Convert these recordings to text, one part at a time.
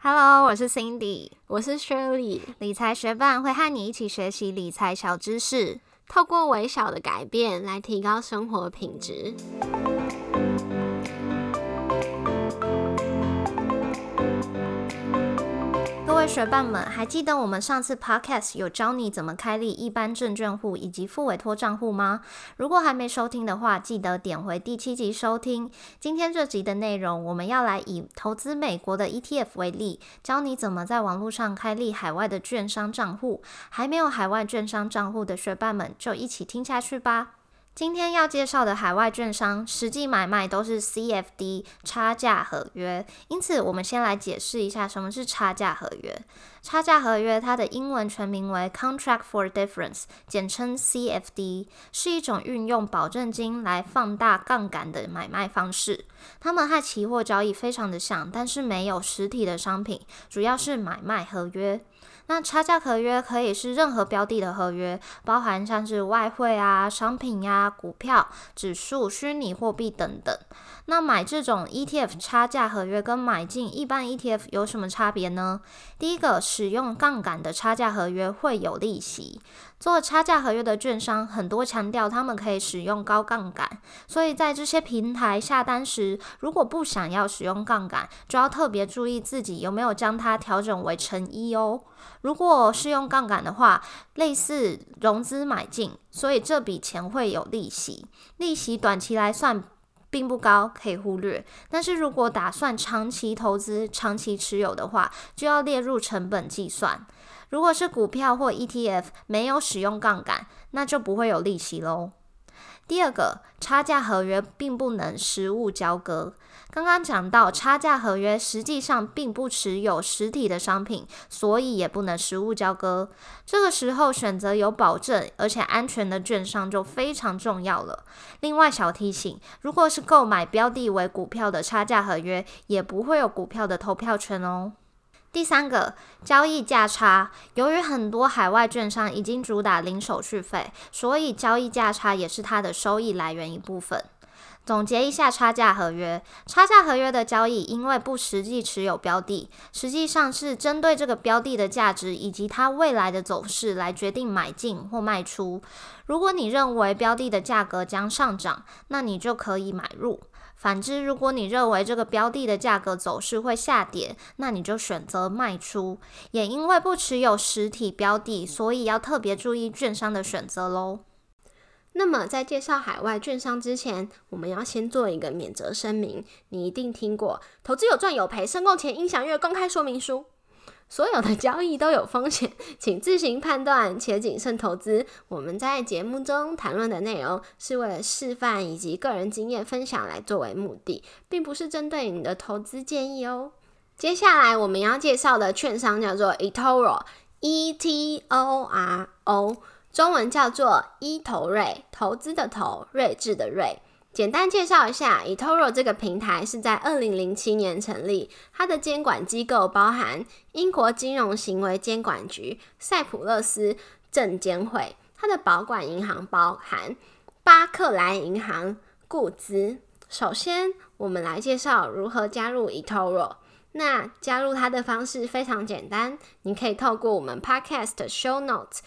Hello，我是 Cindy，我是 Shirley。理财学伴会和你一起学习理财小知识，透过微小的改变来提高生活品质。学伴们，还记得我们上次 podcast 有教你怎么开立一般证券户以及副委托账户吗？如果还没收听的话，记得点回第七集收听。今天这集的内容，我们要来以投资美国的 ETF 为例，教你怎么在网络上开立海外的券商账户。还没有海外券商账户的学伴们，就一起听下去吧。今天要介绍的海外券商实际买卖都是 CFD 差价合约，因此我们先来解释一下什么是差价合约。差价合约它的英文全名为 Contract for Difference，简称 CFD，是一种运用保证金来放大杠杆的买卖方式。它们和期货交易非常的像，但是没有实体的商品，主要是买卖合约。那差价合约可以是任何标的的合约，包含像是外汇啊、商品呀、股票、指数、虚拟货币等等。那买这种 ETF 差价合约跟买进一般 ETF 有什么差别呢？第一个，使用杠杆的差价合约会有利息。做差价合约的券商很多强调他们可以使用高杠杆，所以在这些平台下单时，如果不想要使用杠杆，就要特别注意自己有没有将它调整为乘一哦。如果是用杠杆的话，类似融资买进，所以这笔钱会有利息，利息短期来算并不高，可以忽略。但是如果打算长期投资、长期持有的话，就要列入成本计算。如果是股票或 ETF 没有使用杠杆，那就不会有利息喽。第二个，差价合约并不能实物交割。刚刚讲到，差价合约实际上并不持有实体的商品，所以也不能实物交割。这个时候，选择有保证而且安全的券商就非常重要了。另外，小提醒：如果是购买标的为股票的差价合约，也不会有股票的投票权哦。第三个交易价差，由于很多海外券商已经主打零手续费，所以交易价差也是它的收益来源一部分。总结一下差价合约，差价合约的交易因为不实际持有标的，实际上是针对这个标的的价值以及它未来的走势来决定买进或卖出。如果你认为标的的价格将上涨，那你就可以买入。反之，如果你认为这个标的的价格走势会下跌，那你就选择卖出。也因为不持有实体标的，所以要特别注意券商的选择喽。那么，在介绍海外券商之前，我们要先做一个免责声明。你一定听过“投资有赚有赔，申购前应详阅公开说明书”。所有的交易都有风险，请自行判断且谨慎投资。我们在节目中谈论的内容是为了示范以及个人经验分享来作为目的，并不是针对你的投资建议哦。接下来我们要介绍的券商叫做 eToro，E T O R O，中文叫做一投瑞，投资的投，睿智的睿。简单介绍一下，eToro 这个平台是在二零零七年成立，它的监管机构包含英国金融行为监管局、塞浦路斯证监会，它的保管银行包含巴克莱银行、固资。首先，我们来介绍如何加入 eToro。那加入它的方式非常简单，你可以透过我们 Podcast Show Notes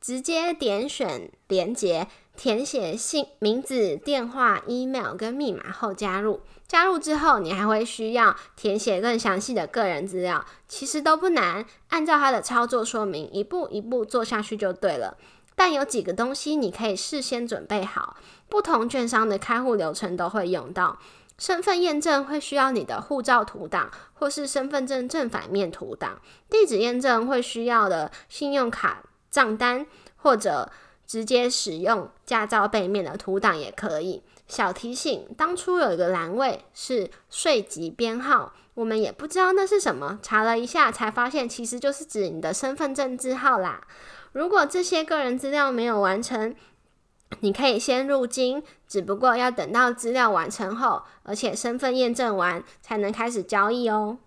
直接点选连接。填写姓名字、电话、email 跟密码后加入。加入之后，你还会需要填写更详细的个人资料。其实都不难，按照它的操作说明，一步一步做下去就对了。但有几个东西你可以事先准备好。不同券商的开户流程都会用到。身份验证会需要你的护照图档，或是身份证正反面图档。地址验证会需要的信用卡账单，或者。直接使用驾照背面的图档也可以。小提醒：当初有一个栏位是税籍编号，我们也不知道那是什么，查了一下才发现，其实就是指你的身份证字号啦。如果这些个人资料没有完成，你可以先入金，只不过要等到资料完成后，而且身份验证完，才能开始交易哦。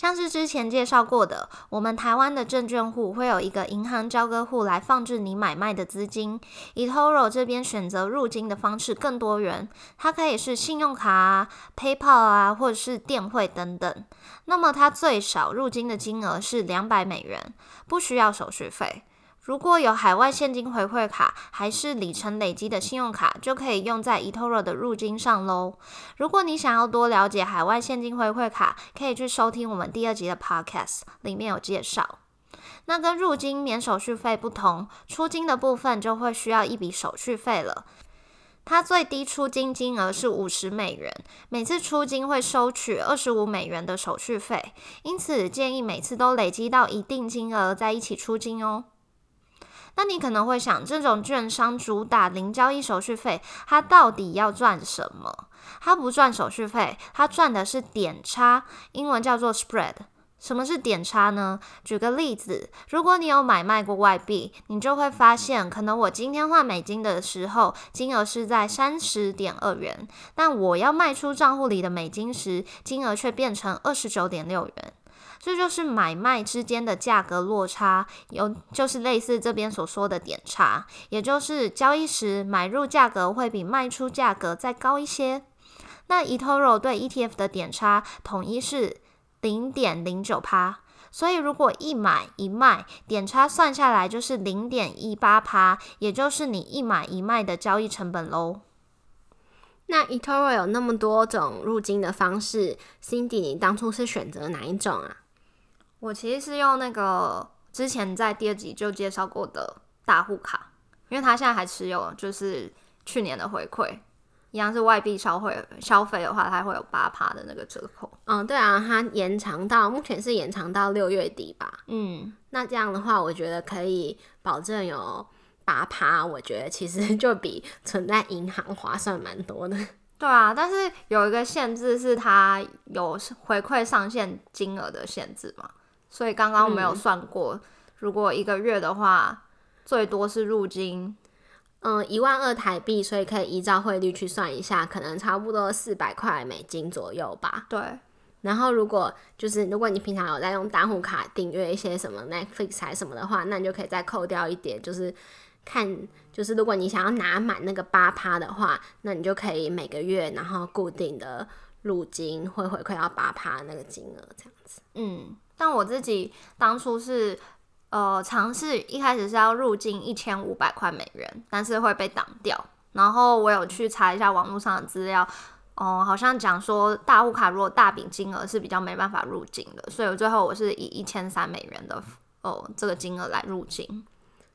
像是之前介绍过的，我们台湾的证券户会有一个银行交割户来放置你买卖的资金。eToro 这边选择入金的方式更多元，它可以是信用卡啊、PayPal 啊，或者是电汇等等。那么它最少入金的金额是两百美元，不需要手续费。如果有海外现金回馈卡，还是里程累积的信用卡，就可以用在 eToro 的入金上喽。如果你想要多了解海外现金回馈卡，可以去收听我们第二集的 Podcast，里面有介绍。那跟入金免手续费不同，出金的部分就会需要一笔手续费了。它最低出金金额是五十美元，每次出金会收取二十五美元的手续费，因此建议每次都累积到一定金额再一起出金哦。那你可能会想，这种券商主打零交易手续费，它到底要赚什么？它不赚手续费，它赚的是点差，英文叫做 spread。什么是点差呢？举个例子，如果你有买卖过外币，你就会发现，可能我今天换美金的时候，金额是在三十点二元，但我要卖出账户里的美金时，金额却变成二十九点六元。这就是买卖之间的价格落差，有就是类似这边所说的点差，也就是交易时买入价格会比卖出价格再高一些。那 eToro 对 ETF 的点差统一是零点零九趴，所以如果一买一卖，点差算下来就是零点一八趴，也就是你一买一卖的交易成本喽。那 eToro 有那么多种入金的方式，Cindy，你当初是选择哪一种啊？我其实是用那个之前在第二集就介绍过的大户卡，因为他现在还持有，就是去年的回馈，一样是外币消费消费的话，它会有八趴的那个折扣。嗯，对啊，它延长到目前是延长到六月底吧。嗯，那这样的话，我觉得可以保证有八趴，我觉得其实就比存在银行划算蛮多的。对啊，但是有一个限制是它有回馈上限金额的限制嘛。所以刚刚我没有算过，如果一个月的话，最多是入金，嗯，一万二台币，所以可以依照汇率去算一下，可能差不多四百块美金左右吧。对。然后如果就是如果你平常有在用单户卡订阅一些什么 Netflix 还什么的话，那你就可以再扣掉一点，就是看就是如果你想要拿满那个八趴的话，那你就可以每个月然后固定的入金会回馈到八趴那个金额这样子。嗯。但我自己当初是，呃，尝试一开始是要入境一千五百块美元，但是会被挡掉。然后我有去查一下网络上的资料，哦，好像讲说大户卡如果大笔金额是比较没办法入境的，所以我最后我是以一千三美元的哦这个金额来入境。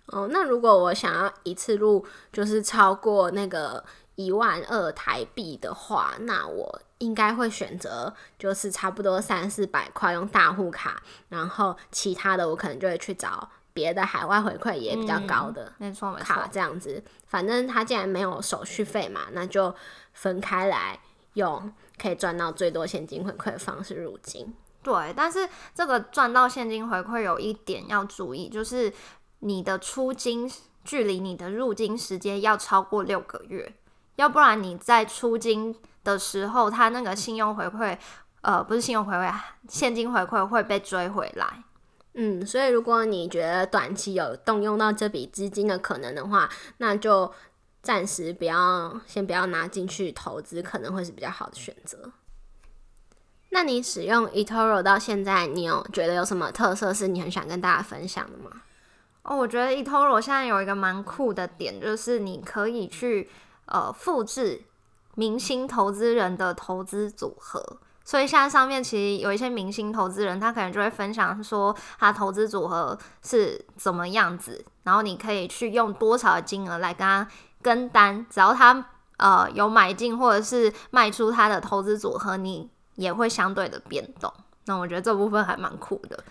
哦，那如果我想要一次入，就是超过那个。一万二台币的话，那我应该会选择就是差不多三四百块用大户卡，然后其他的我可能就会去找别的海外回馈也比较高的没错卡这样子。反正它既然没有手续费嘛，那就分开来用，可以赚到最多现金回馈的方式入金。对，但是这个赚到现金回馈有一点要注意，就是你的出金距离你的入金时间要超过六个月。要不然你在出金的时候，他那个信用回馈，呃，不是信用回馈，现金回馈会被追回来。嗯，所以如果你觉得短期有动用到这笔资金的可能的话，那就暂时不要，先不要拿进去投资，可能会是比较好的选择。那你使用 eToro 到现在，你有觉得有什么特色是你很想跟大家分享的吗？哦，我觉得 eToro 现在有一个蛮酷的点，就是你可以去。呃，复制明星投资人的投资组合，所以现在上面其实有一些明星投资人，他可能就会分享说他投资组合是怎么样子，然后你可以去用多少的金额来跟他跟单，只要他呃有买进或者是卖出他的投资组合，你也会相对的变动。那我觉得这部分还蛮酷的。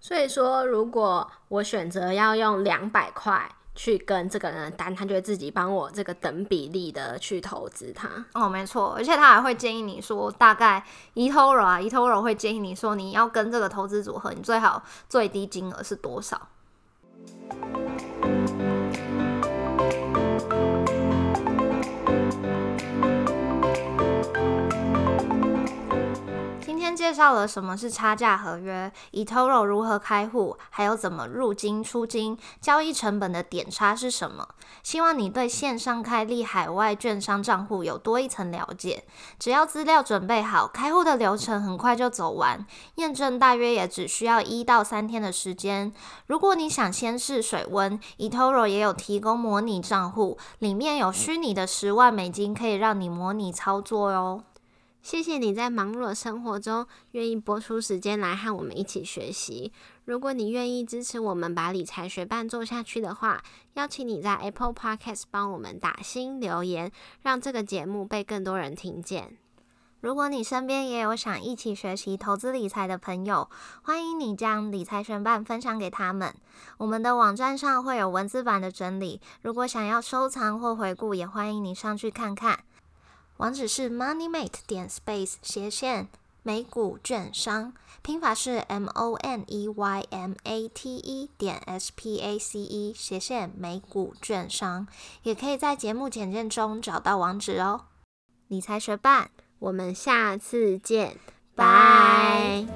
所以说，如果我选择要用两百块。去跟这个人的单，他就会自己帮我这个等比例的去投资他。哦，没错，而且他还会建议你说，大概 eToro 啊，eToro 会建议你说，你要跟这个投资组合，你最好最低金额是多少。天介绍了什么是差价合约，eToro 如何开户，还有怎么入金出金，交易成本的点差是什么。希望你对线上开立海外券商账户有多一层了解。只要资料准备好，开户的流程很快就走完，验证大约也只需要一到三天的时间。如果你想先试水温，eToro 也有提供模拟账户，里面有虚拟的十万美金，可以让你模拟操作哟。谢谢你在忙碌的生活中愿意拨出时间来和我们一起学习。如果你愿意支持我们把理财学伴做下去的话，邀请你在 Apple Podcast 帮我们打新留言，让这个节目被更多人听见。如果你身边也有想一起学习投资理财的朋友，欢迎你将理财学伴分享给他们。我们的网站上会有文字版的整理，如果想要收藏或回顾，也欢迎你上去看看。网址是 moneymate 点 space 斜线美股券商，拼法是 m o n e y m a t e 点 s p a c e 斜线美股券商，也可以在节目简介中找到网址哦。理财学伴，我们下次见，拜。